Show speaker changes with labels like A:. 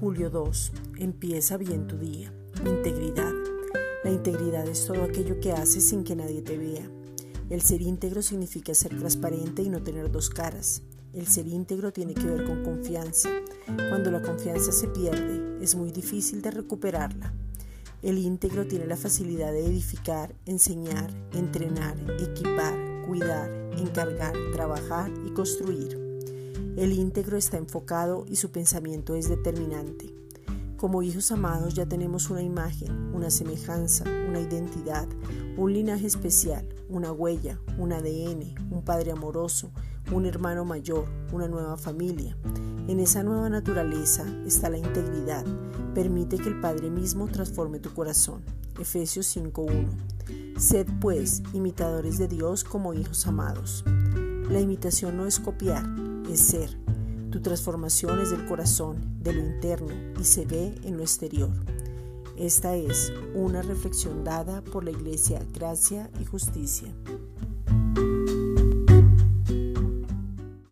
A: 2. Empieza bien tu día. Integridad. La integridad es todo aquello que haces sin que nadie te vea. El ser íntegro significa ser transparente y no tener dos caras. El ser íntegro tiene que ver con confianza. Cuando la confianza se pierde, es muy difícil de recuperarla. El íntegro tiene la facilidad de edificar, enseñar, entrenar, equipar, cuidar, encargar, trabajar y construir. El íntegro está enfocado y su pensamiento es determinante. Como hijos amados ya tenemos una imagen, una semejanza, una identidad, un linaje especial, una huella, un ADN, un padre amoroso, un hermano mayor, una nueva familia. En esa nueva naturaleza está la integridad. Permite que el Padre mismo transforme tu corazón. Efesios 5.1. Sed pues imitadores de Dios como hijos amados. La imitación no es copiar, es ser. Tu transformación es del corazón, de lo interno y se ve en lo exterior. Esta es una reflexión dada por la Iglesia Gracia y Justicia.